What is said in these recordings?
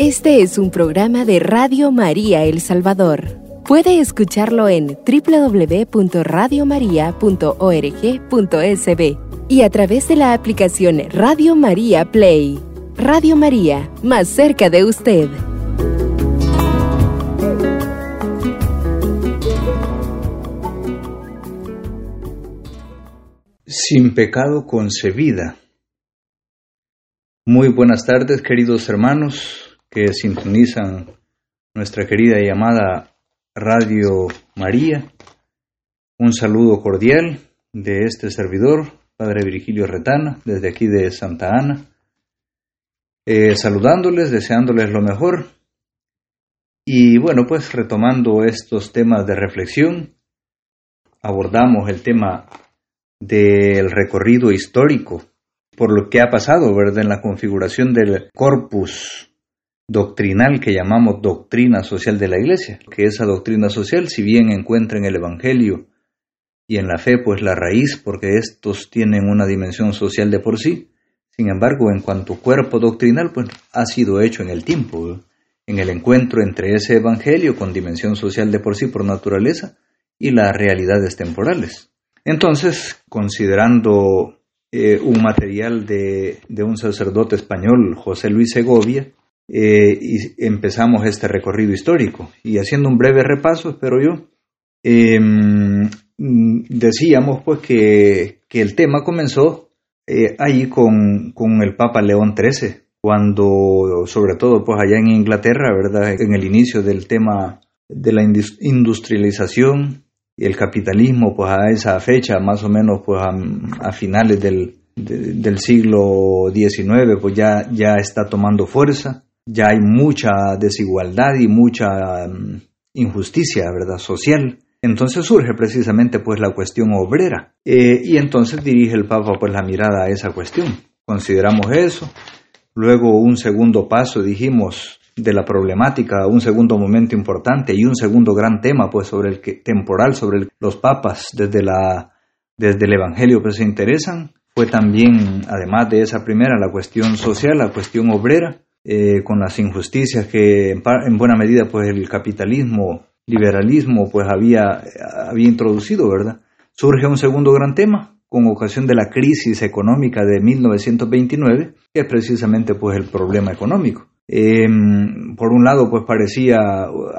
Este es un programa de Radio María El Salvador. Puede escucharlo en www.radiomaria.org.sb y a través de la aplicación Radio María Play. Radio María, más cerca de usted. Sin pecado concebida. Muy buenas tardes, queridos hermanos que sintonizan nuestra querida y amada Radio María. Un saludo cordial de este servidor, Padre Virgilio Retana, desde aquí de Santa Ana. Eh, saludándoles, deseándoles lo mejor. Y bueno, pues retomando estos temas de reflexión, abordamos el tema del recorrido histórico por lo que ha pasado, ¿verdad? En la configuración del corpus doctrinal que llamamos doctrina social de la Iglesia, que esa doctrina social, si bien encuentra en el Evangelio y en la fe, pues la raíz, porque estos tienen una dimensión social de por sí, sin embargo, en cuanto cuerpo doctrinal, pues ha sido hecho en el tiempo, en el encuentro entre ese Evangelio con dimensión social de por sí por naturaleza y las realidades temporales. Entonces, considerando eh, un material de, de un sacerdote español, José Luis Segovia, eh, y empezamos este recorrido histórico. Y haciendo un breve repaso, espero yo, em, decíamos pues que, que, el tema comenzó eh, ahí con, con, el Papa León XIII, cuando sobre todo pues allá en Inglaterra, ¿verdad? En el inicio del tema de la industrialización y el capitalismo, pues a esa fecha, más o menos pues a, finales del, del siglo XIX, pues ya, ya está tomando fuerza ya hay mucha desigualdad y mucha mm, injusticia, ¿verdad?, social. Entonces surge precisamente pues la cuestión obrera eh, y entonces dirige el Papa pues la mirada a esa cuestión. Consideramos eso. Luego un segundo paso dijimos de la problemática, un segundo momento importante y un segundo gran tema pues sobre el que temporal sobre los papas desde la desde el evangelio que se interesan fue también además de esa primera la cuestión social, la cuestión obrera eh, con las injusticias que en, buena medida pues el capitalismo, liberalismo pues había, había introducido, ¿verdad? Surge un segundo gran tema con ocasión de la crisis económica de 1929, que es precisamente pues el problema económico. Em, por un lado, pues parecía,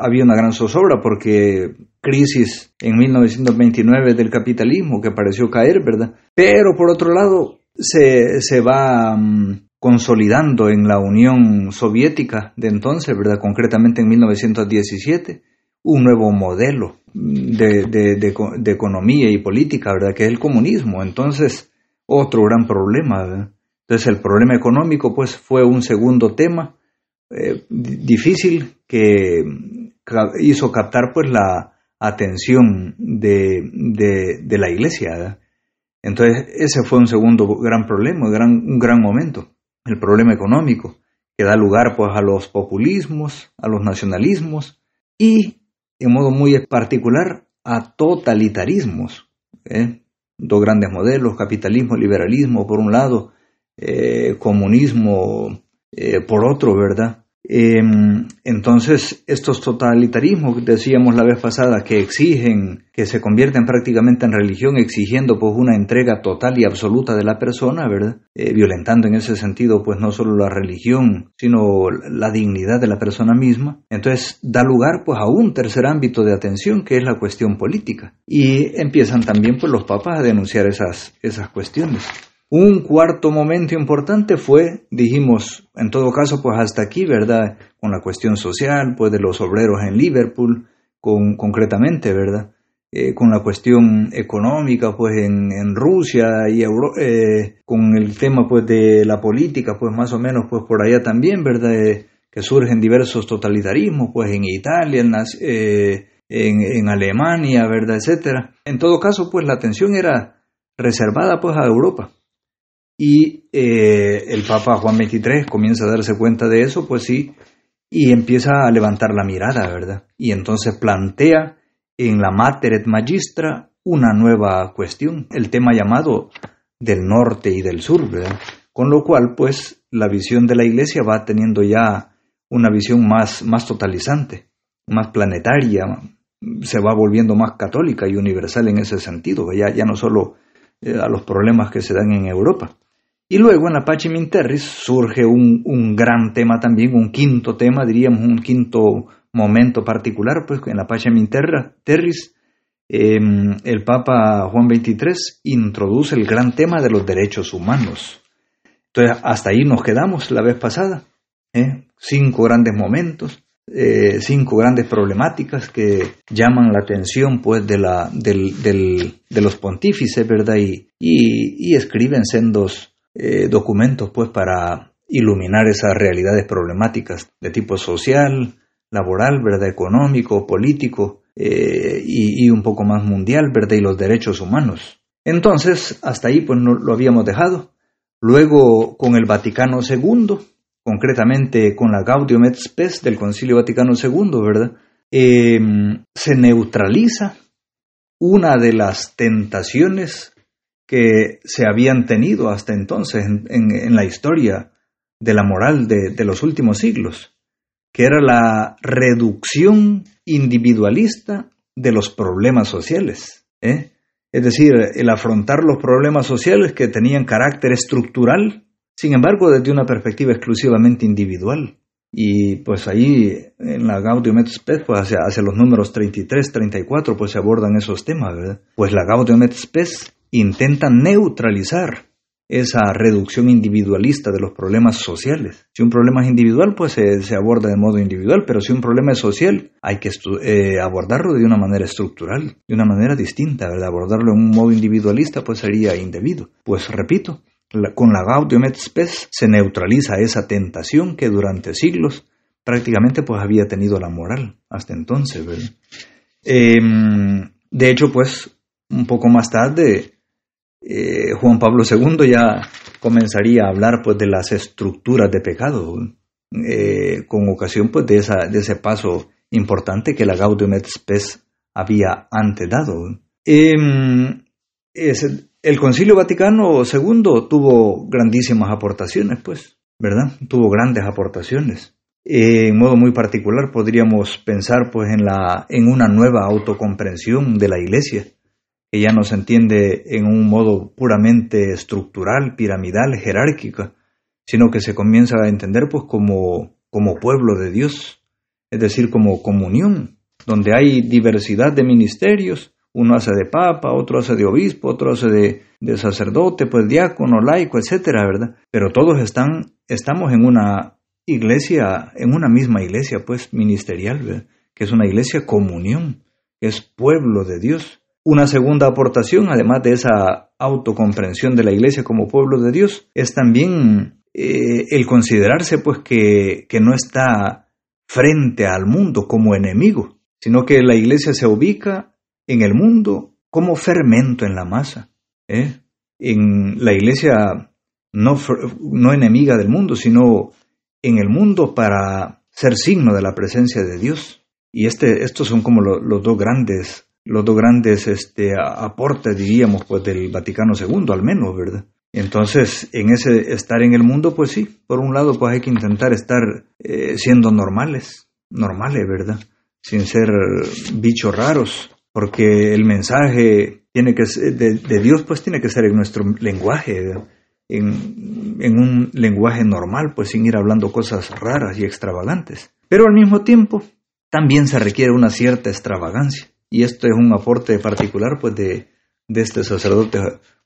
había una gran zozobra porque crisis en 1929 del capitalismo que pareció caer, ¿verdad? Pero por otro lado, se, se va, mm, consolidando en la Unión Soviética de entonces, ¿verdad? Concretamente en 1917, un nuevo modelo de, de, economía y política, ¿verdad? Que es el comunismo. Entonces, otro gran problema, ¿verdad? Entonces, el problema económico, pues, fue un segundo tema eh, difícil que hizo captar, pues, la atención de, la iglesia. Entonces, ese fue un segundo gran problema, gran, un gran momento el problema económico, que da lugar pues a los populismos, a los nacionalismos y en modo muy particular a totalitarismos. ¿eh? Dos grandes modelos, capitalismo, liberalismo por un lado, eh, comunismo eh, por otro, ¿verdad? Em, entonces, estos totalitarismos, decíamos la vez pasada, que exigen, que se convierten prácticamente en religión, exigiendo pues una entrega total y absoluta de la persona, ¿verdad? Eh, violentando en ese sentido pues no solo la religión, sino la dignidad de la persona misma. Entonces, da lugar pues a un tercer ámbito de atención que es la cuestión política. Y empiezan también pues los papas a denunciar esas, esas cuestiones. Un cuarto momento importante fue, dijimos, en todo caso, pues hasta aquí, ¿verdad? Con la cuestión social, pues de los obreros en Liverpool, con, concretamente, ¿verdad? Eh, con la cuestión económica, pues en, Rusia y eh, con el tema, pues de la política, pues más o menos, pues por allá también, ¿verdad? Eh, que surgen diversos totalitarismos, pues en Italia, en, en, en Alemania, ¿verdad? Etcétera. En todo caso, pues la atención era reservada, pues a Europa y eh, el Papa Juan XXIII comienza a darse cuenta de eso, pues sí, y empieza a levantar la mirada, ¿verdad? Y entonces plantea en la Mater et Magistra una nueva cuestión, el tema llamado del norte y del sur, ¿verdad? Con lo cual, pues, la visión de la Iglesia va teniendo ya una visión más, más totalizante, más planetaria, se va volviendo más católica y universal en ese sentido, ya, ya no solo eh, a los problemas que se dan en Europa. Y luego en la Pachim Terris surge un, un, gran tema también, un quinto tema, diríamos un quinto momento particular, pues en la Pachim Terris em, el Papa Juan XXIII introduce el gran tema de los derechos humanos. Entonces, hasta ahí nos quedamos la vez pasada. ¿eh? Cinco grandes momentos, eh, cinco grandes problemáticas que llaman la atención pues, de, la, del, del, de los pontífices, ¿verdad? Y, y, y escriben sendos eh, documentos pues, para iluminar esas realidades problemáticas de tipo social, laboral, ¿verdad? Económico, político y, y un poco más mundial, ¿verdad? Y los derechos humanos. Entonces, hasta ahí pues no lo habíamos dejado. Luego, con el Vaticano II, concretamente con la Gaudium et Spes del Concilio Vaticano II, ¿verdad? Em, se neutraliza una de las tentaciones que se habían tenido hasta entonces en, la historia de la moral de, de, los últimos siglos, que era la reducción individualista de los problemas sociales. ¿eh? es decir, el afrontar los problemas sociales que tenían carácter estructural, sin embargo, desde una perspectiva exclusivamente individual. Y pues ahí en la Gaudium et Spes, pues hacia, hacia, los números 33, 34, pues se abordan esos temas, ¿verdad? Pues la Gaudium et Spes intenta neutralizar esa reducción individualista de los problemas sociales. Si un problema es individual, pues se, aborda de modo individual, pero si un problema es social, hay que eh, abordarlo de una manera estructural, de una manera distinta. Abordarlo en un modo individualista, pues sería indebido. Pues repito, con la Gaudium et Spes se neutraliza esa tentación que durante siglos prácticamente pues había tenido la moral hasta entonces. Em, de hecho, pues un poco más tarde eh, Juan Pablo II ya comenzaría a hablar pues de las estructuras de pecado, eh, con ocasión pues de, ese paso importante que la Gaudium et Spes había antes dado. Em, el Concilio Vaticano II tuvo grandísimas aportaciones, pues, ¿verdad? Tuvo grandes aportaciones. en modo muy particular podríamos pensar pues en, la, en una nueva autocomprensión de la Iglesia no se entiende en un modo puramente estructural, piramidal, jerárquica, sino que se comienza a entender pues como, como pueblo de Dios, es decir, como comunión, donde hay diversidad de ministerios, uno hace de papa, otro hace de obispo, otro hace de, de sacerdote, pues diácono, laico, etcétera, ¿verdad? Pero todos están, estamos en una iglesia, en una misma iglesia, pues ministerial, ¿verdad? que es una iglesia comunión, que es pueblo de Dios. Una segunda aportación, además de esa autocomprensión de la Iglesia como pueblo de Dios, es también eh, el considerarse pues que, que no está frente al mundo como enemigo, sino que la Iglesia se ubica en el mundo como fermento en la masa. ¿eh? En la Iglesia no, no enemiga del mundo, sino en el mundo para ser signo de la presencia de Dios. Y este, estos son como los dos grandes los dos grandes este, aportes, diríamos, pues del Vaticano II, al menos, ¿verdad? Entonces, en ese estar en el mundo, pues sí, por un lado, pues hay que intentar estar eh, siendo normales, normales, ¿verdad? Sin ser bichos raros, porque el mensaje tiene que de, de Dios, pues tiene que ser en nuestro lenguaje, en, en un lenguaje normal, pues sin ir hablando cosas raras y extravagantes. Pero al mismo tiempo, también se requiere una cierta extravagancia. Y esto es un aporte particular pues de, este sacerdote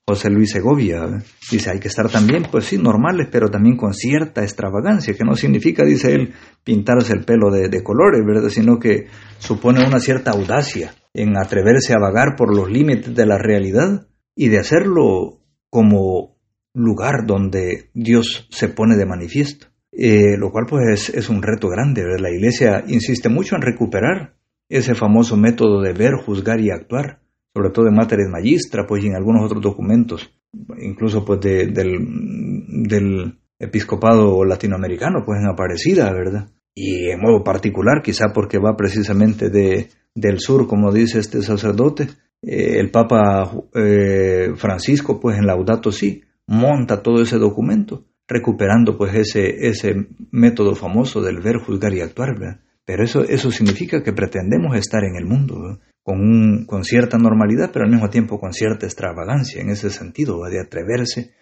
José Luis Segovia. Dice, hay que estar también, pues sí, normales, pero también con cierta extravagancia, que no significa, dice él, pintarse el pelo de, colores, ¿verdad? Sino que supone una cierta audacia en atreverse a vagar por los límites de la realidad y de hacerlo como lugar donde Dios se pone de manifiesto. Eh, lo cual pues es, un reto grande. La Iglesia insiste mucho en recuperar ese famoso método de ver, juzgar y actuar, sobre todo en Materes Magistra, pues y en algunos otros documentos, incluso pues del, del episcopado latinoamericano, pues en Aparecida, ¿verdad? Y en modo particular, quizá porque va precisamente de, del sur, como dice este sacerdote, eh, el Papa eh, Francisco, pues en Laudato Si, monta todo ese documento, recuperando pues ese, ese método famoso del ver, juzgar y actuar, ¿verdad? Pero eso, eso significa que pretendemos estar en el mundo con, un, con cierta normalidad, pero al mismo tiempo con cierta extravagancia en ese sentido, de atreverse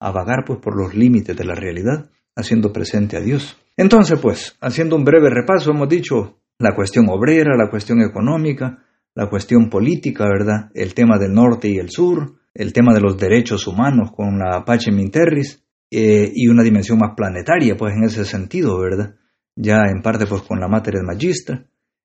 a vagar pues, por los límites de la realidad, haciendo presente a Dios. Entonces, pues, haciendo un breve repaso, hemos dicho la cuestión obrera, la cuestión económica, la cuestión política, ¿verdad? El tema del norte y el sur, el tema de los derechos humanos con la Apache Minterris, eh, y una dimensión más planetaria, pues en ese sentido, ¿verdad? Ya en parte pues con la Mater Magistra,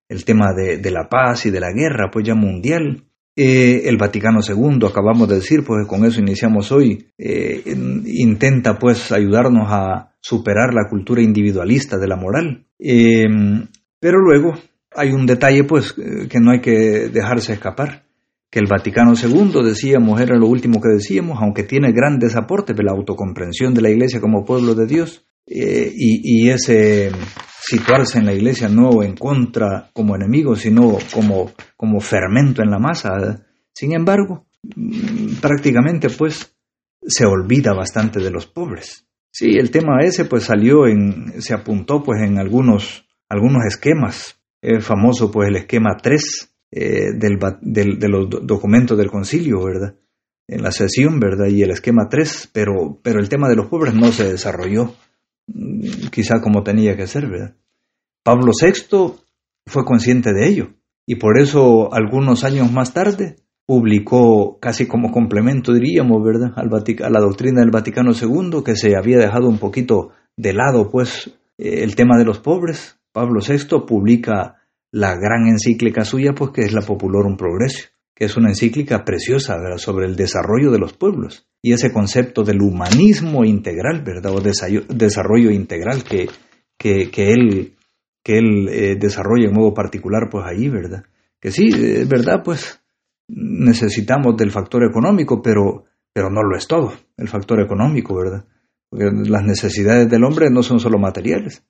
el tema de, la paz y de la guerra, pues ya mundial, eh, el Vaticano II, acabamos de decir, pues con eso iniciamos hoy, eh, intenta pues ayudarnos a superar la cultura individualista de la moral. pero luego hay un detalle pues que no hay que dejarse escapar que el Vaticano II, decíamos, era lo último que decíamos, aunque tiene grandes aportes de la autocomprensión de la Iglesia como pueblo de Dios, eh, y, ese situarse en la Iglesia no en contra como enemigo, sino como, como fermento en la masa. Sin embargo, mm, prácticamente pues se olvida bastante de los pobres. Sí, el tema ese pues salió en, se apuntó pues en algunos, algunos esquemas, el famoso pues el esquema 3, eh, del, de los documentos del concilio, ¿verdad? En la sesión, ¿verdad? Y el esquema 3, pero, pero el tema de los pobres no se desarrolló quizá como tenía que ser, ¿verdad? Pablo VI fue consciente de ello y por eso algunos años más tarde publicó casi como complemento, diríamos, ¿verdad?, Al a la doctrina del Vaticano II, que se había dejado un poquito de lado, pues, eh, el tema de los pobres. Pablo VI publica la gran encíclica suya, pues que es la Populorum Progressio, que es una encíclica preciosa sobre el desarrollo de los pueblos y ese concepto del humanismo integral, ¿verdad? O desarrollo integral que, que, él, que él eh, desarrolla en modo particular, pues ahí, ¿verdad? Que sí, es verdad, pues necesitamos del factor económico, pero, pero no lo es todo, el factor económico, ¿verdad? Porque las necesidades del hombre no son solo materiales,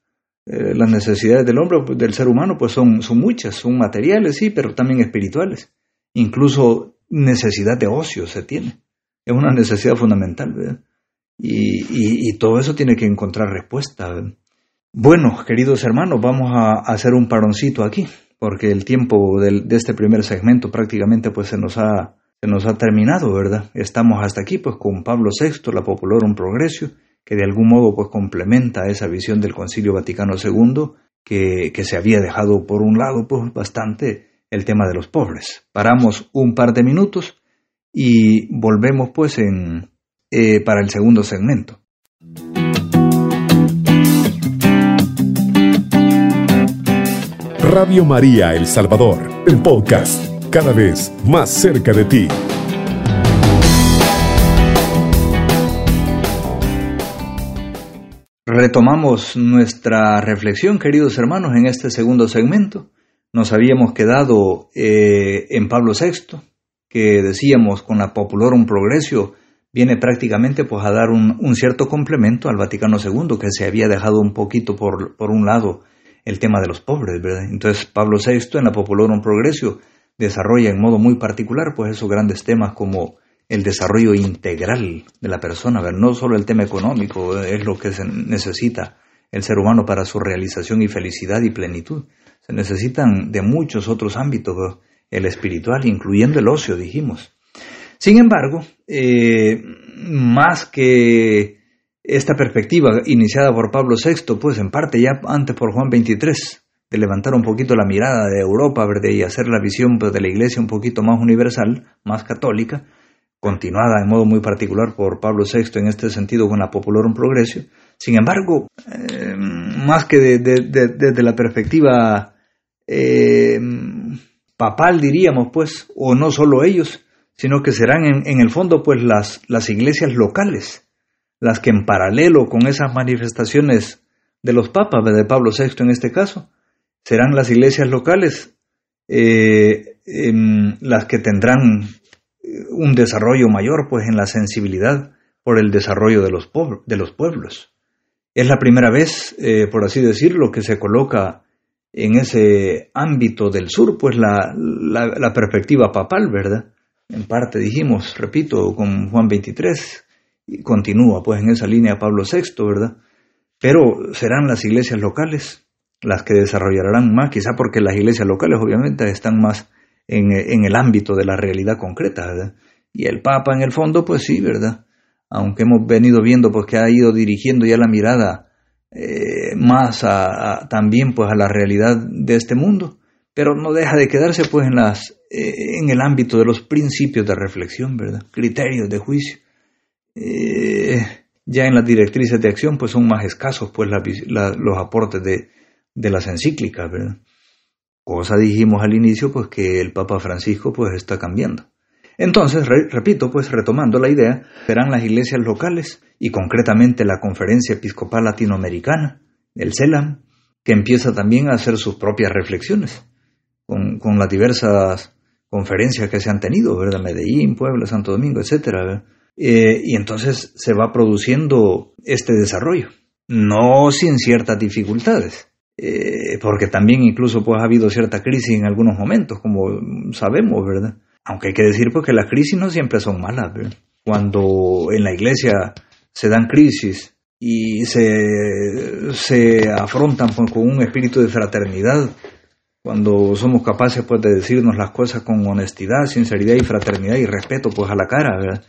eh, las necesidades del hombre, del ser humano, pues son, son muchas, son materiales, sí, pero también espirituales. Incluso necesidad de ocio se tiene. Es una necesidad fundamental, ¿verdad? Y, y, todo eso tiene que encontrar respuesta. Bueno, queridos hermanos, vamos a hacer un paroncito aquí, porque el tiempo de este primer segmento prácticamente pues se nos ha, se nos ha terminado, ¿verdad? Estamos hasta aquí pues con Pablo VI, la un Progresio, que de algún modo pues complementa esa visión del Concilio Vaticano II que, que, se había dejado por un lado pues bastante el tema de los pobres. Paramos un par de minutos y volvemos pues en, eh, para el segundo segmento. Radio María El Salvador, el podcast, cada vez más cerca de ti. Retomamos nuestra reflexión, queridos hermanos, en este segundo segmento. Nos habíamos quedado eh, en Pablo VI, que decíamos con la un Progresio viene prácticamente pues, a dar un, cierto complemento al Vaticano II, que se había dejado un poquito por, por un lado el tema de los pobres, ¿verdad? Entonces Pablo VI en la un Progresio desarrolla en modo muy particular pues esos grandes temas como el desarrollo integral de la persona, ver, no solo el tema económico es lo que se necesita el ser humano para su realización y felicidad y plenitud. Se necesitan de muchos otros ámbitos, el espiritual, incluyendo el ocio, dijimos. Sin embargo, eh, más que esta perspectiva iniciada por Pablo VI, pues en parte ya antes por Juan XXIII, de levantar un poquito la mirada de Europa y hacer la visión pues, de la Iglesia un poquito más universal, más católica, continuada en modo muy particular por Pablo VI en este sentido con la un Progresio. Sin embargo, eh, más que desde la perspectiva eh, papal, diríamos, pues, o no solo ellos, sino que serán en, el fondo, pues, las, las iglesias locales, las que en paralelo con esas manifestaciones de los papas, de Pablo VI en este caso, serán las iglesias locales eh, em, las que tendrán un desarrollo mayor pues en la sensibilidad por el desarrollo de los, pueblos. Es la primera vez, eh, por así decirlo, que se coloca en ese ámbito del sur, pues la, la, perspectiva papal, ¿verdad? En parte dijimos, repito, con Juan 23, y continúa pues en esa línea Pablo VI, ¿verdad? Pero serán las iglesias locales las que desarrollarán más, quizá porque las iglesias locales obviamente están más en, el ámbito de la realidad concreta, ¿verdad? Y el Papa en el fondo, pues sí, ¿verdad? Aunque hemos venido viendo pues que ha ido dirigiendo ya la mirada eh, más también pues a la realidad de este mundo, pero no deja de quedarse pues en las eh, en el ámbito de los principios de reflexión, ¿verdad? Criterios de juicio. Eh, ya en las directrices de acción pues son más escasos pues los aportes de, de las encíclicas, ¿verdad? Cosa dijimos al inicio pues que el Papa Francisco pues está cambiando. Entonces, repito, pues retomando la idea, serán las iglesias locales y concretamente la Conferencia Episcopal Latinoamericana, el CELAM, que empieza también a hacer sus propias reflexiones con, las diversas conferencias que se han tenido, ¿verdad? Medellín, Puebla, Santo Domingo, etcétera, eh, y entonces se va produciendo este desarrollo, no sin ciertas dificultades, eh, porque también incluso pues ha habido cierta crisis en algunos momentos, como sabemos, ¿verdad? Aunque hay que decir pues que las crisis no siempre son malas. Cuando en la iglesia se dan crisis y se, se afrontan con un espíritu de fraternidad, cuando somos capaces pues de decirnos las cosas con honestidad, sinceridad y fraternidad y respeto pues a la cara,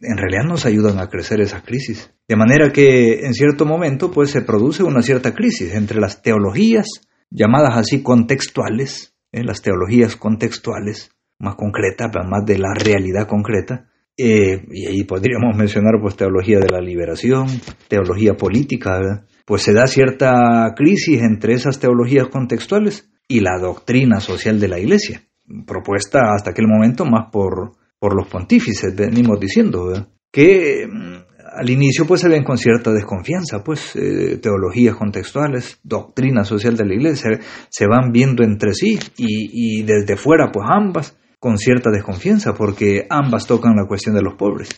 en realidad nos ayudan a crecer esas crisis. De manera que en cierto momento pues se produce una cierta crisis entre las teologías, llamadas así contextuales, ¿eh? las teologías contextuales, más concretas, más de la realidad concreta, eh, y ahí podríamos mencionar pues teología de la liberación, teología política, pues se da cierta crisis entre esas teologías contextuales y la doctrina social de la Iglesia, propuesta hasta aquel momento más por por los pontífices, venimos diciendo, que mm, al inicio pues se ven con cierta desconfianza, pues eh, teologías contextuales, doctrina social de la iglesia, se, van viendo entre sí y, desde fuera pues ambas con cierta desconfianza porque ambas tocan la cuestión de los pobres.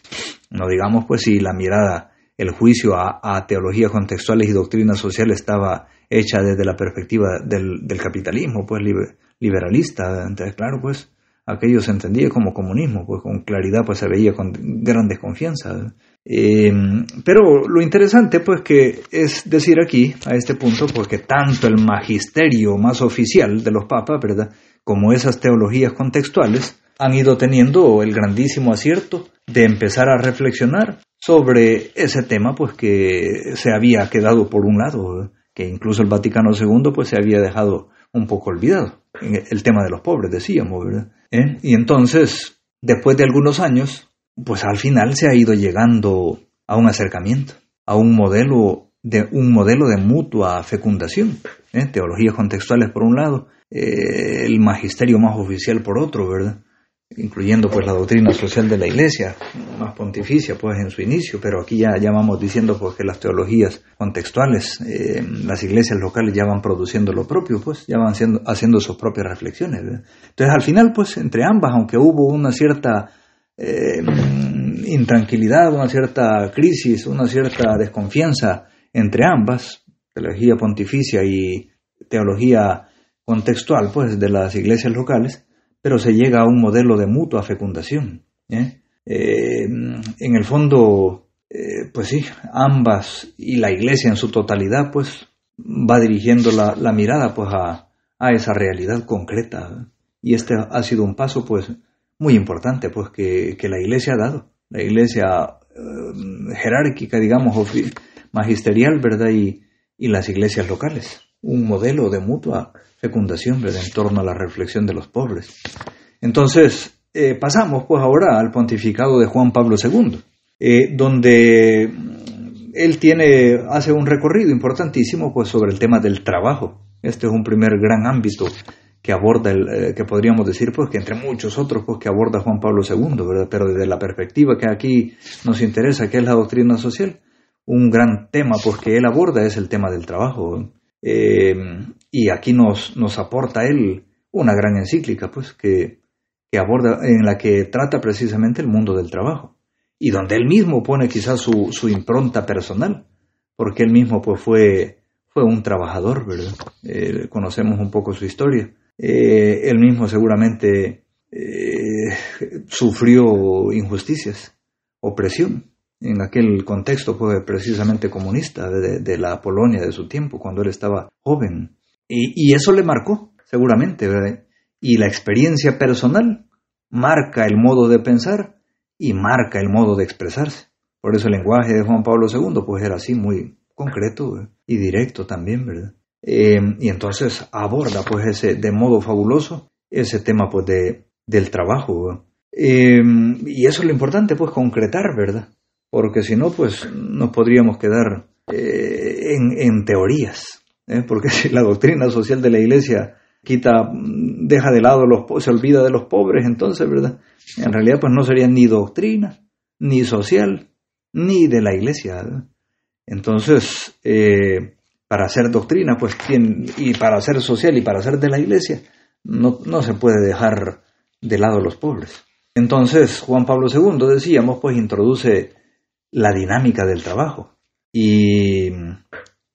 No digamos pues si la mirada, el juicio a, teologías contextuales y doctrina social estaba hecha desde la perspectiva del, capitalismo pues liberalista, entonces claro pues aquello se entendía como comunismo, pues con claridad pues se veía con gran desconfianza. Eh, pero lo interesante pues que es decir aquí, a este punto, porque tanto el magisterio más oficial de los papas, ¿verdad? Como esas teologías contextuales, han ido teniendo el grandísimo acierto de empezar a reflexionar sobre ese tema pues que se había quedado por un lado, que incluso el Vaticano II pues se había dejado un poco olvidado. El tema de los pobres, decíamos, ¿verdad? ¿Eh? Y entonces, después de algunos años, pues al final se ha ido llegando a un acercamiento, a un modelo de, un modelo de mutua fecundación. ¿eh? Teologías contextuales por un lado, eh, el magisterio más oficial por otro, ¿verdad? incluyendo pues la doctrina social de la iglesia, más pontificia pues en su inicio, pero aquí ya, ya vamos diciendo pues que las teologías contextuales, eh, las iglesias locales ya van produciendo lo propio, pues ya van siendo, haciendo sus propias reflexiones. Entonces al final pues entre ambas, aunque hubo una cierta intranquilidad, una cierta crisis, una cierta desconfianza entre ambas, teología pontificia y teología contextual pues de las iglesias locales, pero se llega a un modelo de mutua fecundación. ¿eh? Eh, en el fondo, eh, pues sí, ambas y la iglesia en su totalidad, pues va dirigiendo la, mirada pues a, esa realidad concreta. Y este ha sido un paso pues muy importante pues que, la iglesia ha dado. La iglesia jerárquica, digamos, magisterial, ¿verdad? Y, y las iglesias locales. Un modelo de mutua fecundación en torno a la reflexión de los pobres. Entonces, eh, pasamos pues ahora al pontificado de Juan Pablo II, eh, donde él tiene, hace un recorrido importantísimo pues sobre el tema del trabajo. Este es un primer gran ámbito que aborda, el, eh, que podríamos decir, pues que entre muchos otros, pues que aborda Juan Pablo II, ¿verdad? Pero desde la perspectiva que aquí nos interesa, que es la doctrina social, un gran tema, pues que él aborda es el tema del trabajo. Eh, y aquí nos, nos aporta él una gran encíclica, pues, que, que, aborda, en la que trata precisamente el mundo del trabajo. Y donde él mismo pone quizás su, su impronta personal, porque él mismo pues fue, fue un trabajador. Eh, conocemos un poco su historia. Eh, él mismo seguramente sufrió injusticias, opresión, en aquel contexto pues, precisamente comunista de, la Polonia de su tiempo, cuando él estaba joven. Y, eso le marcó, seguramente, y la experiencia personal marca el modo de pensar y marca el modo de expresarse. Por eso el lenguaje de Juan Pablo II pues era así muy concreto y directo también, ¿verdad? Eh, y entonces aborda pues ese de modo fabuloso ese tema pues de, del trabajo. Eh, y eso es lo importante pues concretar, ¿verdad? Porque si no pues nos podríamos quedar eh, en, en, teorías, porque si la doctrina social de la iglesia quita, deja de lado los, se olvida de los pobres, entonces, ¿verdad? En realidad pues no sería ni doctrina, ni social, ni de la iglesia. Entonces, eh, para hacer doctrina, pues, y para hacer social y para hacer de la iglesia, no, no se puede dejar de lado los pobres. Entonces, Juan Pablo II, decíamos, pues introduce la dinámica del trabajo. Y,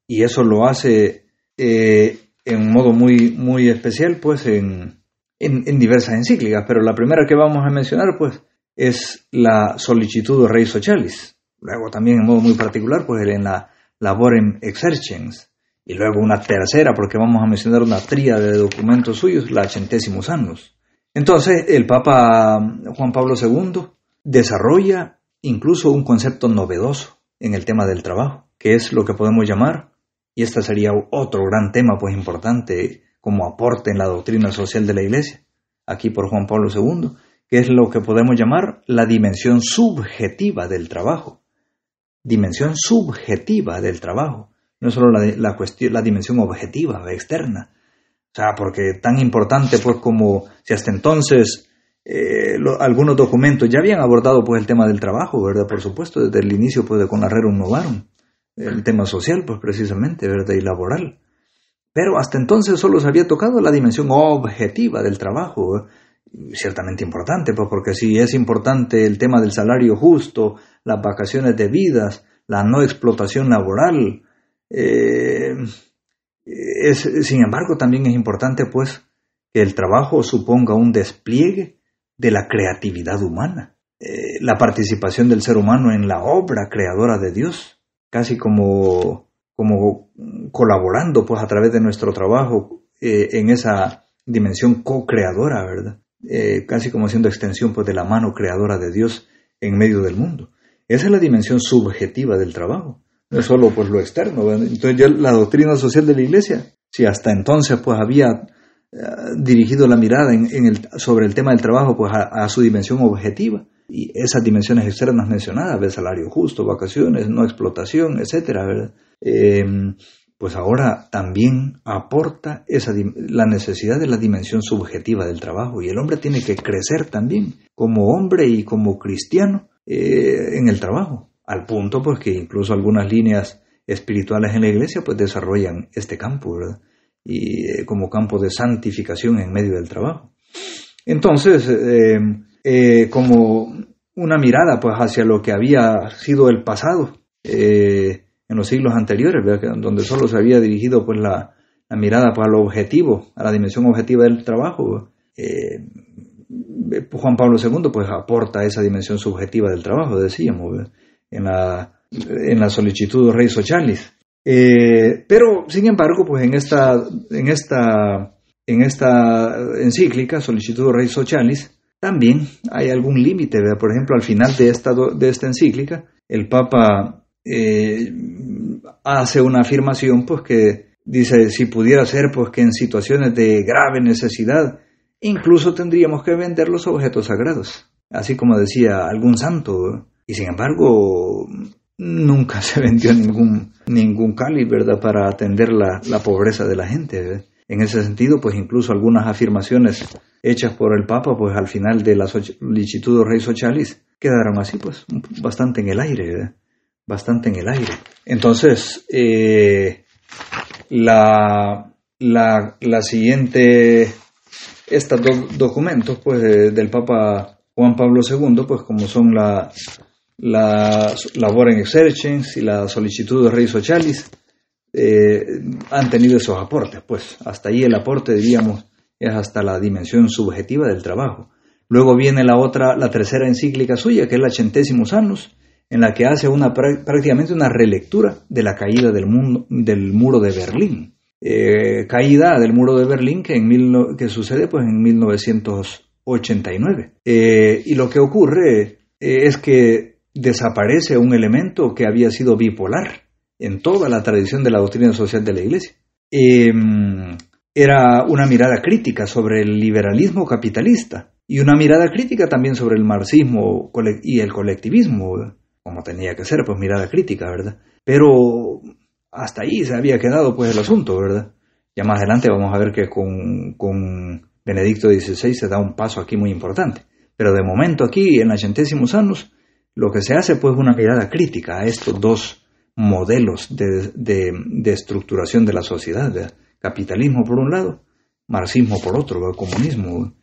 y eso lo hace eh, en un modo muy, muy especial, pues en, en, diversas encíclicas. Pero la primera que vamos a mencionar, pues, es la solicitud Rey Socialis. Luego también en modo muy particular, pues en la Laborem Exercens. Y luego una tercera, porque vamos a mencionar una tría de documentos suyos, la Centésimos Annus. Entonces, el Papa Juan Pablo II desarrolla incluso un concepto novedoso en el tema del trabajo, que es lo que podemos llamar, y este sería otro gran tema pues importante como aporte en la doctrina social de la Iglesia, aquí por Juan Pablo II, que es lo que podemos llamar la dimensión subjetiva del trabajo. Dimensión subjetiva del trabajo, no solo la, la, cuestión, la dimensión objetiva, externa. O sea, porque tan importante pues como si hasta entonces eh, algunos documentos ya habían abordado pues el tema del trabajo, ¿verdad? Por supuesto, desde el inicio pues de con la Rerum Novarum, el tema social pues precisamente, ¿verdad? Y laboral. Pero hasta entonces solo se había tocado la dimensión objetiva del trabajo, ciertamente importante, pues porque si es importante el tema del salario justo, las vacaciones debidas, la no explotación laboral, eh, es, sin embargo también es importante pues que el trabajo suponga un despliegue de la creatividad humana, eh, la participación del ser humano en la obra creadora de Dios, casi como, como colaborando pues a través de nuestro trabajo eh, en esa dimensión co-creadora, ¿verdad? Eh, casi como siendo extensión pues de la mano creadora de Dios en medio del mundo. Esa es la dimensión subjetiva del trabajo, no es solo pues lo externo. Entonces ya la doctrina social de la Iglesia, si hasta entonces pues había dirigido la mirada en, el, sobre el tema del trabajo pues a, su dimensión objetiva. Y esas dimensiones externas mencionadas, salario justo, vacaciones, no explotación, etcétera, eh, pues ahora también aporta la necesidad de la dimensión subjetiva del trabajo. Y el hombre tiene que crecer también como hombre y como cristiano eh, en el trabajo, al punto pues que incluso algunas líneas espirituales en la iglesia pues desarrollan este campo, ¿verdad? Y eh, como campo de santificación en medio del trabajo. Entonces, eh, eh, como una mirada pues hacia lo que había sido el pasado en los siglos anteriores, donde solo se había dirigido pues la, mirada pues, al objetivo, a la dimensión objetiva del trabajo, Juan Pablo II pues aporta esa dimensión subjetiva del trabajo, decíamos, en la, en la solicitud Rey Sochalis. Eh, pero, sin embargo, pues en esta, en esta, en esta encíclica, Solicitud Rey Socialis, también hay algún límite. Por ejemplo, al final de esta, de esta encíclica, el Papa eh, hace una afirmación pues que dice, si pudiera ser, pues que en situaciones de grave necesidad, incluso tendríamos que vender los objetos sagrados, así como decía algún santo. Y sin embargo, nunca se vendió ningún, ningún cali, ¿verdad?, para atender la, pobreza de la gente. En ese sentido, pues incluso algunas afirmaciones hechas por el Papa, pues al final de la solicitud de Rey Sochalis, quedaron así, pues bastante en el aire, bastante en el aire. Entonces, eh, la, la, la, siguiente, estos dos documentos, pues del Papa Juan Pablo II, pues como son la la labor en Exercens y la solicitud de Rey Sochalis eh, han tenido esos aportes. Pues hasta ahí el aporte, diríamos, es hasta la dimensión subjetiva del trabajo. Luego viene la otra, la tercera encíclica suya, que es la Centésimos Annus, en la que hace una, prácticamente una relectura de la caída del, mundo, del muro de Berlín. Eh, caída del muro de Berlín que, en mil, que sucede pues, en 1989. Eh, y lo que ocurre es que desaparece un elemento que había sido bipolar en toda la tradición de la doctrina social de la Iglesia. Em, era una mirada crítica sobre el liberalismo capitalista y una mirada crítica también sobre el marxismo y el colectivismo, como tenía que ser, pues mirada crítica, ¿verdad? Pero hasta ahí se había quedado pues el asunto, ¿verdad? Ya más adelante vamos a ver que con, con Benedicto XVI se da un paso aquí muy importante. Pero de momento aquí, en la centésimos años, lo que se hace pues una mirada crítica a estos dos modelos de, de, estructuración de la sociedad, capitalismo por un lado, marxismo por otro, comunismo.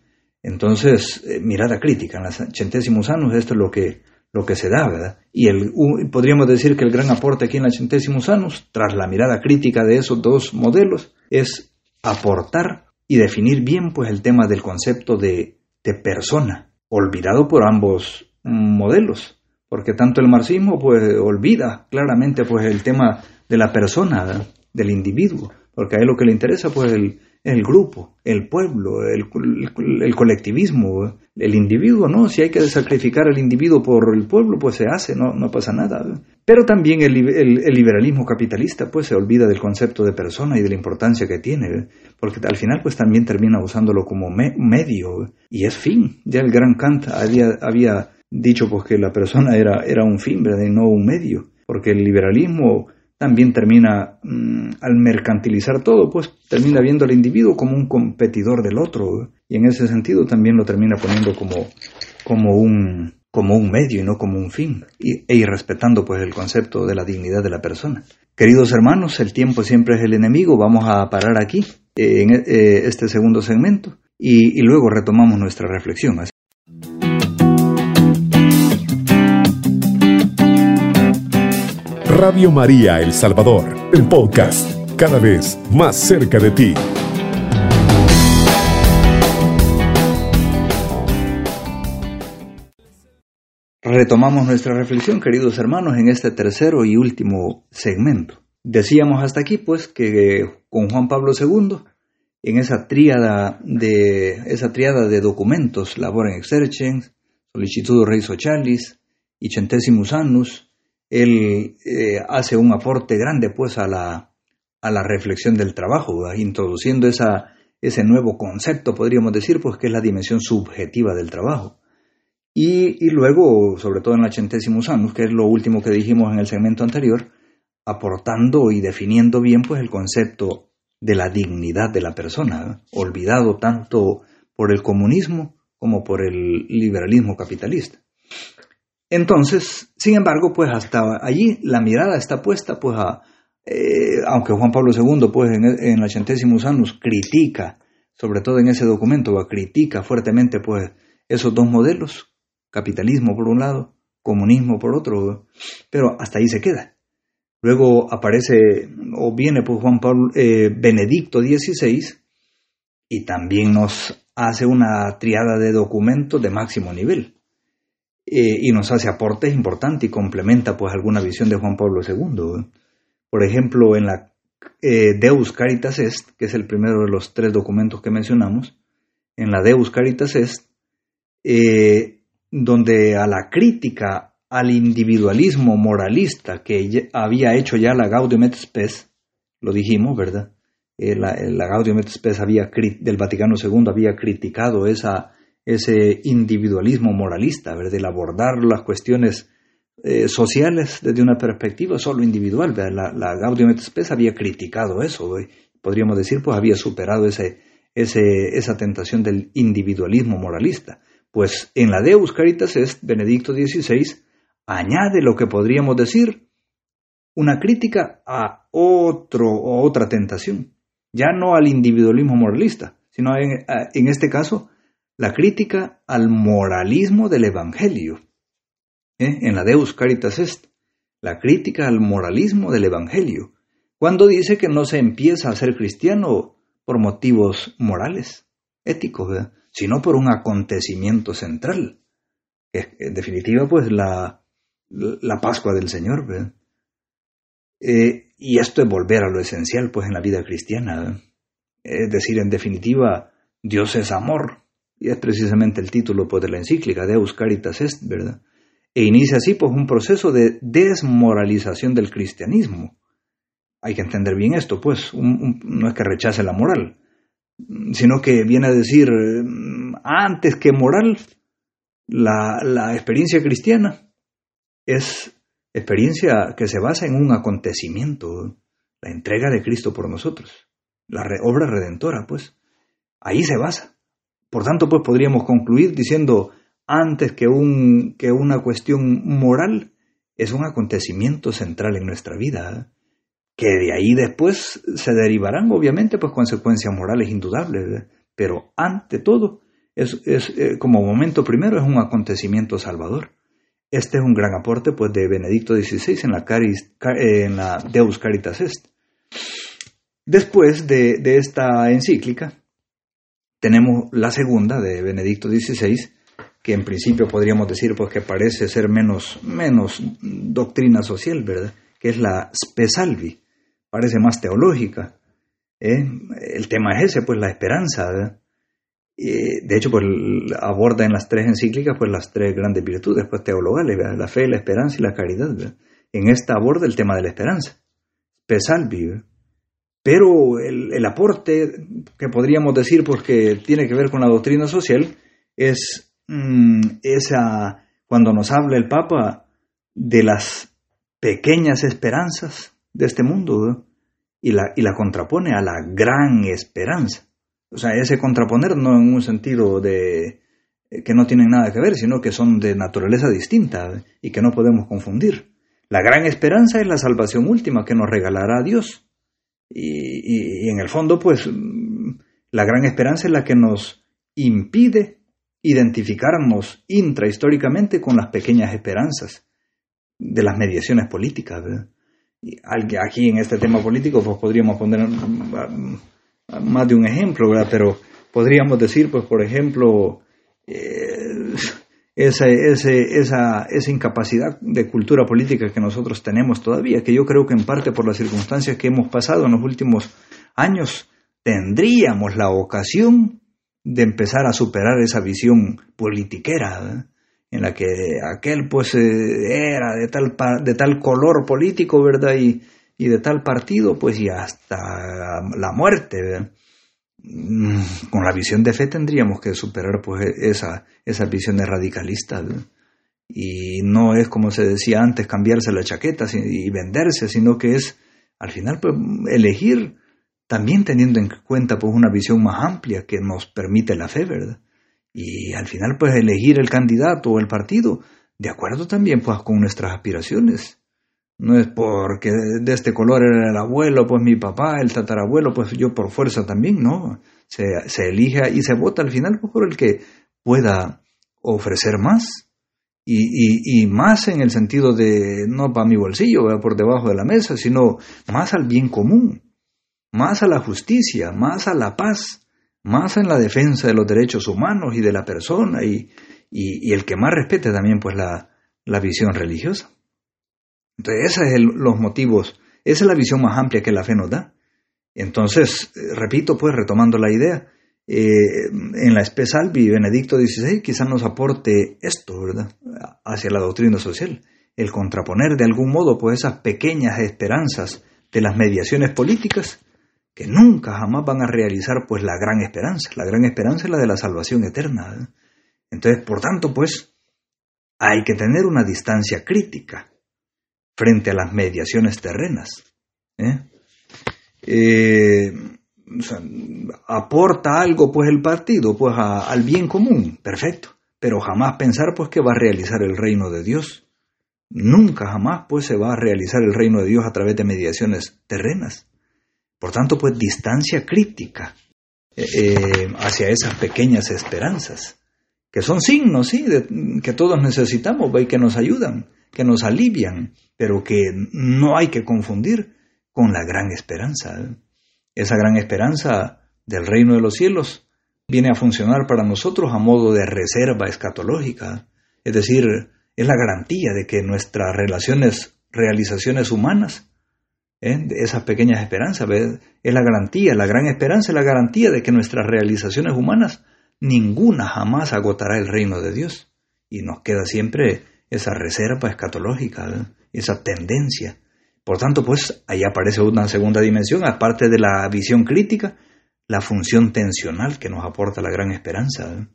Entonces, eh, mirada crítica en los centésimos años, esto es lo que, lo que se da, ¿verdad? Y el, podríamos decir que el gran aporte aquí en los centésimos años, tras la mirada crítica de esos dos modelos, es aportar y definir bien pues el tema del concepto de, de persona, olvidado por ambos modelos porque tanto el marxismo pues olvida claramente pues el tema de la persona, del individuo, porque a él lo que le interesa pues el, el grupo, el pueblo, el, el, colectivismo, el individuo, ¿no? Si hay que sacrificar al individuo por el pueblo, pues se hace, no, no pasa nada. Pero también el, liberalismo capitalista, pues se olvida del concepto de persona y de la importancia que tiene, porque al final, pues también termina usándolo como medio y es fin. Ya el gran Kant había, había dicho pues que la persona era, era un fin, ¿verdad? Y no un medio, porque el liberalismo también termina, mm, al mercantilizar todo, pues termina viendo al individuo como un competidor del otro, y en ese sentido también lo termina poniendo como, como, un, como un medio y no como un fin, y, e irrespetando pues el concepto de la dignidad de la persona. Queridos hermanos, el tiempo siempre es el enemigo, vamos a parar aquí eh, en eh, este segundo segmento y, y luego retomamos nuestra reflexión. Radio María El Salvador, el podcast, cada vez más cerca de ti. Retomamos nuestra reflexión, queridos hermanos, en este tercero y último segmento. Decíamos hasta aquí, pues, que con Juan Pablo II, en esa tríada de, esa tríada de documentos, Labor en Exercens, Solicitudo Rei Socialis y Centesimus Annus, él eh, hace un aporte grande pues a la, a la reflexión del trabajo, introduciendo esa, ese nuevo concepto, podríamos decir, pues que es la dimensión subjetiva del trabajo. Y, y luego, sobre todo en la centésimos años, que es lo último que dijimos en el segmento anterior, aportando y definiendo bien pues el concepto de la dignidad de la persona, olvidado tanto por el comunismo como por el liberalismo capitalista. Entonces, sin embargo, pues hasta allí la mirada está puesta, pues a, eh, aunque Juan Pablo II, pues en, en los centésimos años critica, sobre todo en ese documento, critica fuertemente, pues esos dos modelos, capitalismo por un lado, comunismo por otro, pero hasta ahí se queda. Luego aparece o viene pues Juan Pablo eh, Benedicto XVI y también nos hace una triada de documentos de máximo nivel. Eh, y nos hace aportes importantes y complementa pues alguna visión de Juan Pablo II. Por ejemplo, en la eh, Deus Caritas Est, que es el primero de los tres documentos que mencionamos, en la Deus Caritas Est, eh, donde a la crítica al individualismo moralista que había hecho ya la Gaudium et Spes, lo dijimos, ¿verdad? la, la, Gaudium et Spes había, del Vaticano II había criticado esa ese individualismo moralista, ¿verdad? el abordar las cuestiones eh, sociales desde una perspectiva solo individual. La, la, Gaudium et había criticado eso, podríamos decir, pues había superado ese, ese, esa tentación del individualismo moralista. Pues en la Deus Caritas Est, Benedicto XVI añade lo que podríamos decir una crítica a otro o otra tentación, ya no al individualismo moralista, sino en, en este caso la crítica al moralismo del Evangelio. ¿eh? En la Deus Caritas Est, la crítica al moralismo del Evangelio, cuando dice que no se empieza a ser cristiano por motivos morales, éticos, sino por un acontecimiento central. En definitiva, pues la, la Pascua del Señor. Eh, y esto es volver a lo esencial pues en la vida cristiana. Es decir, en definitiva, Dios es amor. Y es precisamente el título pues, de la encíclica, Deus Caritas Est, ¿verdad? E inicia así pues un proceso de desmoralización del cristianismo. Hay que entender bien esto, pues, no es que rechace la moral, sino que viene a decir, antes que moral, la, la experiencia cristiana es experiencia que se basa en un acontecimiento, la entrega de Cristo por nosotros, la obra redentora, pues, ahí se basa. Por tanto, pues podríamos concluir diciendo, antes que, un, que una cuestión moral, es un acontecimiento central en nuestra vida, que de ahí después se derivarán obviamente pues consecuencias morales indudables, pero ante todo, es, es eh, como momento primero es un acontecimiento salvador. Este es un gran aporte pues, de Benedicto XVI en la, en la Deus Caritas Est. Después de, esta encíclica, tenemos la segunda de Benedicto XVI, que en principio podríamos decir pues, que parece ser menos, menos doctrina social, ¿verdad? Que es la Spesalvi, parece más teológica. ¿eh? El tema es ese, pues la esperanza, ¿verdad? de hecho, pues aborda en las tres encíclicas pues las tres grandes virtudes pues, teologales, la fe, la esperanza y la caridad. En esta aborda el tema de la esperanza, pesalvi. Pero el, aporte que podríamos decir pues, que tiene que ver con la doctrina social es mm, esa, cuando nos habla el Papa de las pequeñas esperanzas de este mundo y la, y la contrapone a la gran esperanza. O sea, ese contraponer no en un sentido de eh, que no tienen nada que ver, sino que son de naturaleza distinta ¿eh? y que no podemos confundir. La gran esperanza es la salvación última que nos regalará Dios. Y, en el fondo, pues, mm, la gran esperanza es la que nos impide identificarnos intrahistóricamente con las pequeñas esperanzas de las mediaciones políticas. Aquí en este tema político pues podríamos poner mm, más de un ejemplo, ¿verdad? Pero podríamos decir, pues, por ejemplo, eh, esa, esa, esa incapacidad de cultura política que nosotros tenemos todavía, que yo creo que en parte por las circunstancias que hemos pasado en los últimos años, tendríamos la ocasión de empezar a superar esa visión politiquera, en la que aquel pues eh, era de tal, de tal color político, ¿verdad? Y, y de tal partido, pues y hasta la muerte. Con la visión de fe tendríamos que superar pues esa, esas visiones radicalistas. Y no es como se decía antes cambiarse la chaqueta y venderse, sino que es al final pues, elegir también teniendo en cuenta pues una visión más amplia que nos permite la fe, ¿verdad? Y al final pues elegir el candidato o el partido de acuerdo también pues con nuestras aspiraciones no es porque de este color era el abuelo, pues mi papá, el tatarabuelo, pues yo por fuerza también, no. Se, se elige y se vota al final pues, por el que pueda ofrecer más. Y, y, más en el sentido de no para mi bolsillo, por debajo de la mesa, sino más al bien común, más a la justicia, más a la paz, más en la defensa de los derechos humanos y de la persona y, y, el que más respete también pues la, la visión religiosa. Entonces, esos son los motivos, esa es la visión más amplia que la fe nos da. Entonces, eh, repito, pues, retomando la idea, eh, en la Espesalvi, Benedicto XVI quizás nos aporte esto, ¿verdad?, hacia la doctrina social, el contraponer de algún modo, pues, esas pequeñas esperanzas de las mediaciones políticas que nunca jamás van a realizar, pues, la gran esperanza. La gran esperanza es la de la salvación eterna. Entonces, por tanto, pues, hay que tener una distancia crítica frente a las mediaciones terrenas. ¿eh? Eh, aporta algo pues el partido pues al bien común, perfecto, pero jamás pensar pues que va a realizar el reino de Dios. Nunca jamás pues se va a realizar el reino de Dios a través de mediaciones terrenas. Por tanto pues distancia crítica eh, hacia esas pequeñas esperanzas, que son signos, sí, que todos necesitamos y que nos ayudan que nos alivian, pero que no hay que confundir con la gran esperanza. Esa gran esperanza del reino de los cielos viene a funcionar para nosotros a modo de reserva escatológica, es decir, es la garantía de que nuestras relaciones, realizaciones humanas, ¿eh? esas pequeñas esperanzas, es la garantía, la gran esperanza es la garantía de que nuestras realizaciones humanas, ninguna jamás agotará el reino de Dios. Y nos queda siempre esa reserva escatológica, esa tendencia. Por tanto, pues ahí aparece una segunda dimensión, aparte de la visión crítica, la función tensional que nos aporta la gran esperanza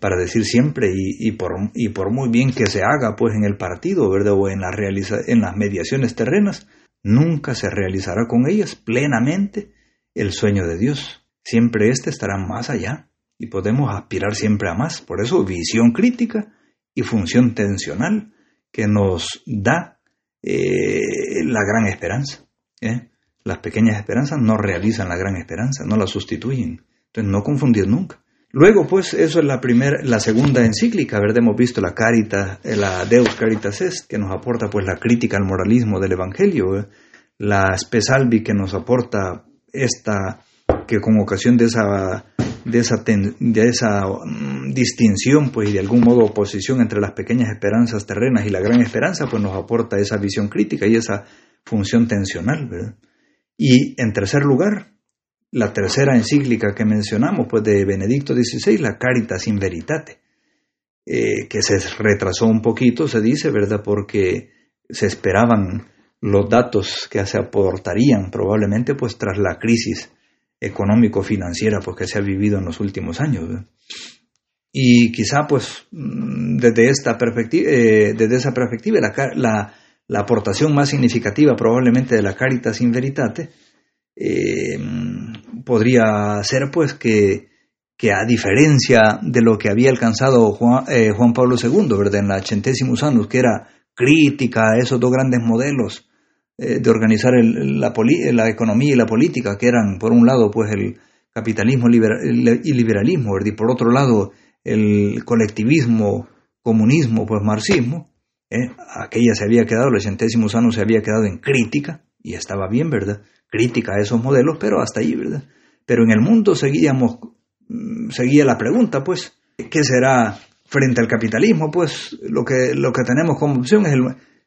para decir siempre y, por, y, por, muy bien que se haga pues en el partido, ¿verdad? O en, en las mediaciones terrenas, nunca se realizará con ellas plenamente el sueño de Dios. Siempre éste estará más allá y podemos aspirar siempre a más. Por eso visión crítica y función tensional que nos da eh, la gran esperanza. ¿eh? Las pequeñas esperanzas no realizan la gran esperanza, no la sustituyen. Entonces no confundir nunca. Luego, pues, eso es la primera, la segunda encíclica. Hemos visto la Caritas, eh, la Deus Caritas Est, que nos aporta, pues, la crítica al moralismo del Evangelio, la Spesalvi, que nos aporta esta, que con ocasión de esa, de esa, de esa mm, distinción, pues, y de algún modo oposición entre las pequeñas esperanzas terrenas y la gran esperanza, pues, nos aporta esa visión crítica y esa función tensional. Y, en tercer lugar, la tercera encíclica que mencionamos, pues de Benedicto XVI, la Caritas in Veritate, eh, que se retrasó un poquito, se dice, ¿verdad? Porque se esperaban los datos que se aportarían probablemente pues tras la crisis económico-financiera pues, que se ha vivido en los últimos años. Y quizá pues mm, desde, esta perspectiva, eh, desde esa perspectiva la, la, la, aportación más significativa probablemente de la Caritas in Veritate eh, podría ser pues que, que, a diferencia de lo que había alcanzado Juan, eh, Pablo II, ¿verdad? En la Centésimos Annus, que era crítica a esos dos grandes modelos de organizar la, la, economía y la política, que eran por un lado pues el capitalismo y liberalismo, ¿verdad? y por otro lado el colectivismo, comunismo, pues marxismo, aquella se había quedado, la Centésimos Annus se había quedado en crítica, y estaba bien, ¿verdad? crítica a esos modelos, pero hasta ahí, ¿verdad? Pero en el mundo seguíamos, mm, seguía la pregunta, pues, ¿qué será frente al capitalismo? Pues lo que, lo que tenemos como opción es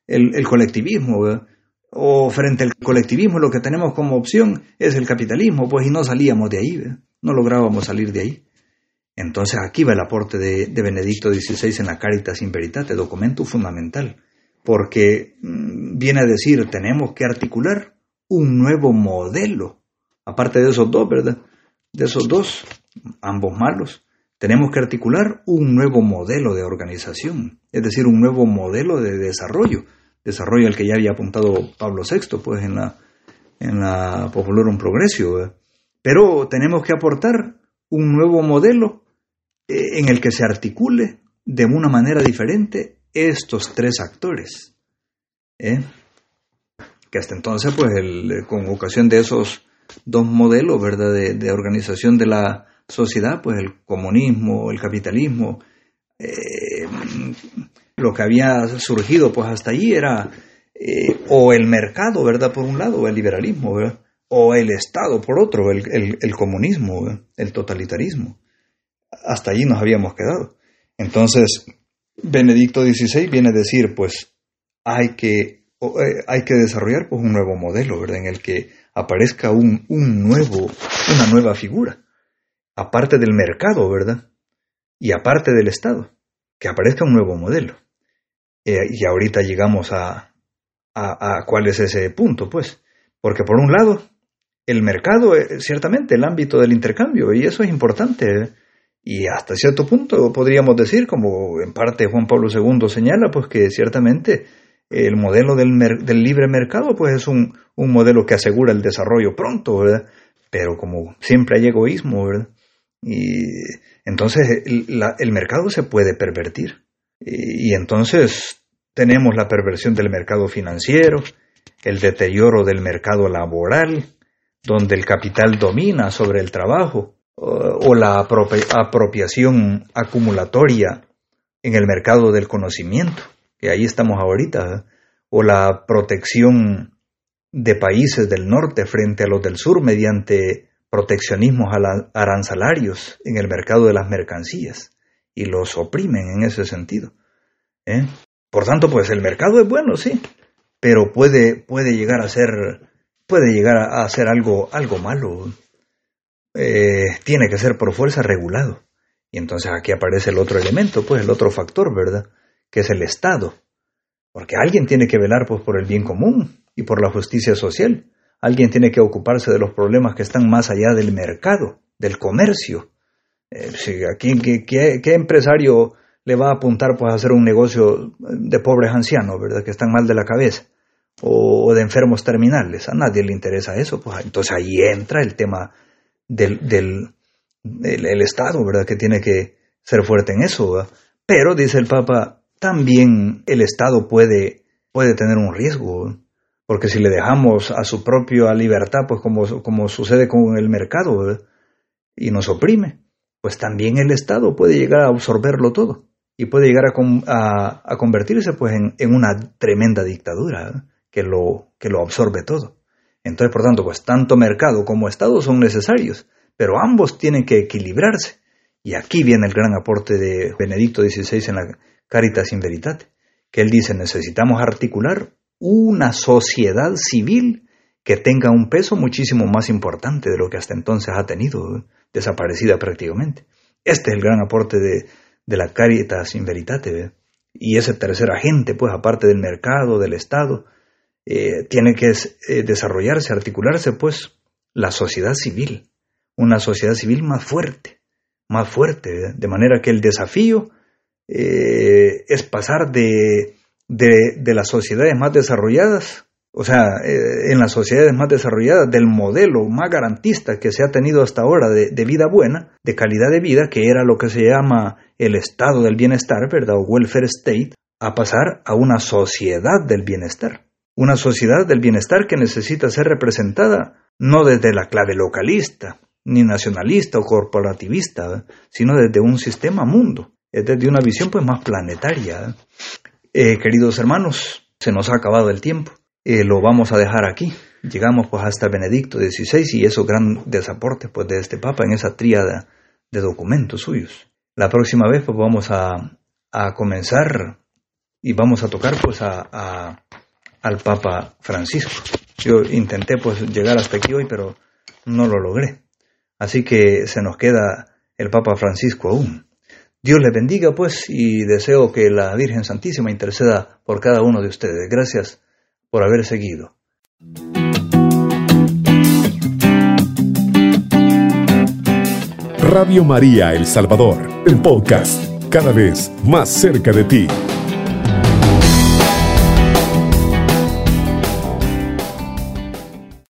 el, el, colectivismo, ¿verdad? O frente al colectivismo lo que tenemos como opción es el capitalismo, pues, y no salíamos de ahí. No lográbamos salir de ahí. Entonces aquí va el aporte de, de Benedicto XVI en la Caritas in Veritate, documento fundamental, porque mm, viene a decir, tenemos que articular un nuevo modelo. Aparte de esos dos, ¿verdad? De esos dos, ambos malos, tenemos que articular un nuevo modelo de organización, es decir, un nuevo modelo de desarrollo, desarrollo al que ya había apuntado Pablo VI, pues en la, en la un Progresio. Pero tenemos que aportar un nuevo modelo eh, en el que se articule de una manera diferente estos tres actores. ¿eh? que hasta entonces, pues, el, con ocasión de esos dos modelos, ¿verdad?, de, organización de la sociedad, pues el comunismo, el capitalismo, eh, lo que había surgido, pues hasta allí era eh, o el mercado, ¿verdad?, por un lado, el liberalismo, ¿verdad? o el Estado, por otro, el, comunismo, el totalitarismo. Hasta allí nos habíamos quedado. Entonces, Benedicto XVI viene a decir, pues, hay que eh, hay que desarrollar pues, un nuevo modelo, ¿verdad? En el que aparezca un, un nuevo, una nueva figura, aparte del mercado, ¿verdad? Y aparte del Estado, que aparezca un nuevo modelo. Eh, y ahorita llegamos a, a, cuál es ese punto, pues. Porque por un lado, el mercado, eh, ciertamente, el ámbito del intercambio, y eso es importante. Y hasta cierto punto podríamos decir, como en parte Juan Pablo II señala, pues que ciertamente el modelo del, del, libre mercado pues es un, un, modelo que asegura el desarrollo pronto, ¿verdad? Pero como siempre hay egoísmo, ¿verdad? Y entonces el mercado se puede pervertir. Y, entonces tenemos la perversión del mercado financiero, el deterioro del mercado laboral, donde el capital domina sobre el trabajo, o la apropiación acumulatoria en el mercado del conocimiento que ahí estamos ahorita, o la protección de países del norte frente a los del sur mediante proteccionismos arancelarios en el mercado de las mercancías y los oprimen en ese sentido. ¿eh? Por tanto, pues el mercado es bueno, sí, pero puede, puede llegar a ser, puede llegar a, ser algo, algo malo. Eh, tiene que ser por fuerza regulado. Y entonces aquí aparece el otro elemento, pues el otro factor, ¿verdad? Que es el Estado. Porque alguien tiene que velar pues, por el bien común y por la justicia social. Alguien tiene que ocuparse de los problemas que están más allá del mercado, del comercio. Eh, aquí, ¿qué, empresario le va a apuntar pues, a hacer un negocio de pobres ancianos, ¿verdad? Que están mal de la cabeza? O, de enfermos terminales. A nadie le interesa eso. Pues, entonces ahí entra el tema del, del el, Estado, ¿verdad? Que tiene que ser fuerte en eso. Pero, dice el Papa, también el Estado puede, puede tener un riesgo. Porque si le dejamos a su propia libertad, pues como, como sucede con el mercado, y nos oprime, pues también el Estado puede llegar a absorberlo todo y puede llegar a, a, convertirse pues en, en, una tremenda dictadura que, lo, que lo absorbe todo. Entonces, por tanto, pues tanto mercado como Estado son necesarios, pero ambos tienen que equilibrarse. Y aquí viene el gran aporte de Benedicto XVI en la Caritas in Veritate, que él dice, necesitamos articular una sociedad civil que tenga un peso muchísimo más importante de lo que hasta entonces ha tenido, desaparecida prácticamente. Este es el gran aporte de, la Caritas in Veritate. Y ese tercer agente, pues aparte del mercado, del Estado, eh, tiene que eh, desarrollarse, articularse, pues, la sociedad civil, una sociedad civil más fuerte, más fuerte, de manera que el desafío eh, es pasar de, de, las sociedades más desarrolladas, o sea, eh, en las sociedades más desarrolladas, del modelo más garantista que se ha tenido hasta ahora de, vida buena, de calidad de vida, que era lo que se llama el estado del bienestar, ¿verdad? O welfare state, a pasar a una sociedad del bienestar. Una sociedad del bienestar que necesita ser representada no desde la clave localista, ni nacionalista o corporativista, sino desde un sistema mundo, es desde una visión pues más planetaria. Eh, queridos hermanos, se nos ha acabado el tiempo, eh, lo vamos a dejar aquí. Llegamos pues hasta Benedicto XVI y esos grandes aportes pues de este Papa en esa tríada de documentos suyos. La próxima vez pues vamos a, a comenzar y vamos a tocar pues a, a, al Papa Francisco. Yo intenté pues llegar hasta aquí hoy pero no lo logré. Así que se nos queda el Papa Francisco aún. Dios le bendiga pues y deseo que la Virgen Santísima interceda por cada uno de ustedes. Gracias por haber seguido. Radio María El Salvador, el podcast, cada vez más cerca de ti.